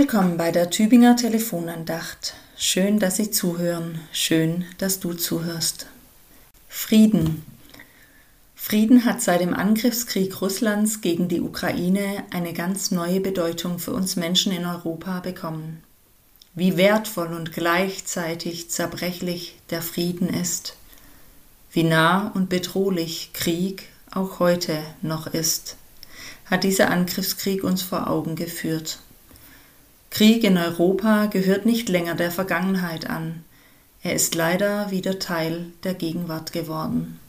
Willkommen bei der Tübinger Telefonandacht. Schön, dass Sie zuhören. Schön, dass du zuhörst. Frieden. Frieden hat seit dem Angriffskrieg Russlands gegen die Ukraine eine ganz neue Bedeutung für uns Menschen in Europa bekommen. Wie wertvoll und gleichzeitig zerbrechlich der Frieden ist. Wie nah und bedrohlich Krieg auch heute noch ist, hat dieser Angriffskrieg uns vor Augen geführt. Krieg in Europa gehört nicht länger der Vergangenheit an, er ist leider wieder Teil der Gegenwart geworden.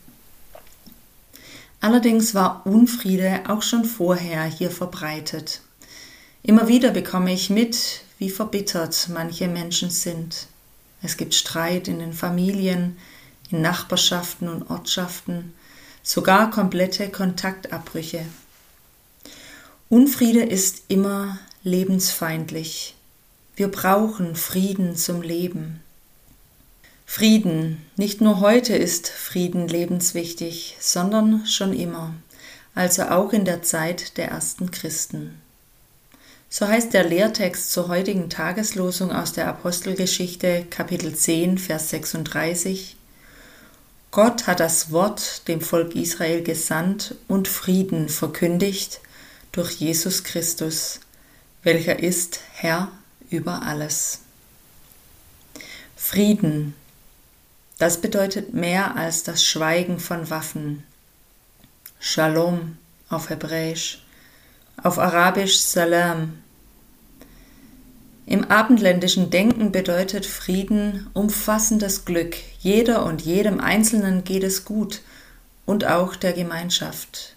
Allerdings war Unfriede auch schon vorher hier verbreitet. Immer wieder bekomme ich mit, wie verbittert manche Menschen sind. Es gibt Streit in den Familien, in Nachbarschaften und Ortschaften, sogar komplette Kontaktabbrüche. Unfriede ist immer lebensfeindlich. Wir brauchen Frieden zum Leben. Frieden, nicht nur heute ist Frieden lebenswichtig, sondern schon immer, also auch in der Zeit der ersten Christen. So heißt der Lehrtext zur heutigen Tageslosung aus der Apostelgeschichte Kapitel 10, Vers 36. Gott hat das Wort dem Volk Israel gesandt und Frieden verkündigt durch Jesus Christus, welcher ist Herr über alles. Frieden, das bedeutet mehr als das Schweigen von Waffen. Shalom auf Hebräisch, auf Arabisch Salam. Im abendländischen Denken bedeutet Frieden umfassendes Glück. Jeder und jedem Einzelnen geht es gut und auch der Gemeinschaft.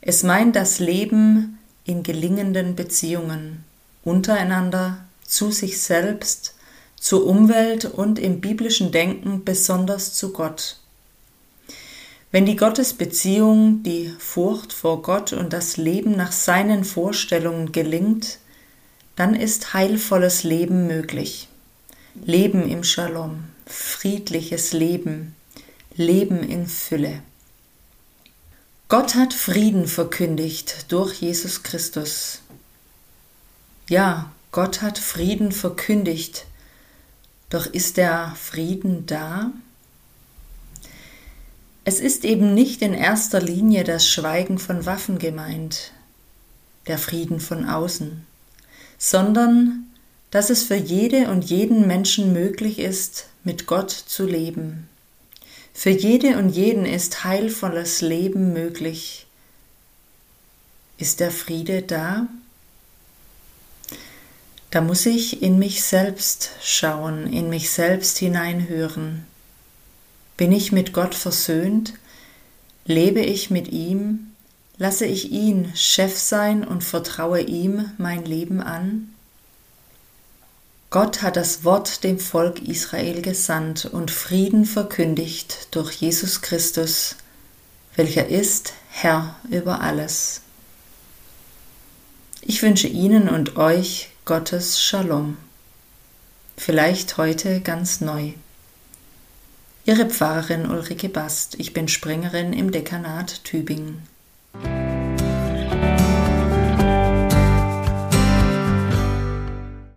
Es meint das Leben in gelingenden Beziehungen untereinander, zu sich selbst, zur Umwelt und im biblischen Denken besonders zu Gott. Wenn die Gottesbeziehung, die Furcht vor Gott und das Leben nach seinen Vorstellungen gelingt, dann ist heilvolles Leben möglich. Leben im Shalom, friedliches Leben, Leben in Fülle. Gott hat Frieden verkündigt durch Jesus Christus. Ja, Gott hat Frieden verkündigt. Doch ist der Frieden da? Es ist eben nicht in erster Linie das Schweigen von Waffen gemeint, der Frieden von außen, sondern dass es für jede und jeden Menschen möglich ist, mit Gott zu leben. Für jede und jeden ist heilvolles Leben möglich. Ist der Friede da? Da muss ich in mich selbst schauen, in mich selbst hineinhören. Bin ich mit Gott versöhnt? Lebe ich mit ihm? Lasse ich ihn Chef sein und vertraue ihm mein Leben an? Gott hat das Wort dem Volk Israel gesandt und Frieden verkündigt durch Jesus Christus, welcher ist Herr über alles. Ich wünsche Ihnen und euch Gottes Shalom. Vielleicht heute ganz neu. Ihre Pfarrerin Ulrike Bast. Ich bin Springerin im Dekanat Tübingen.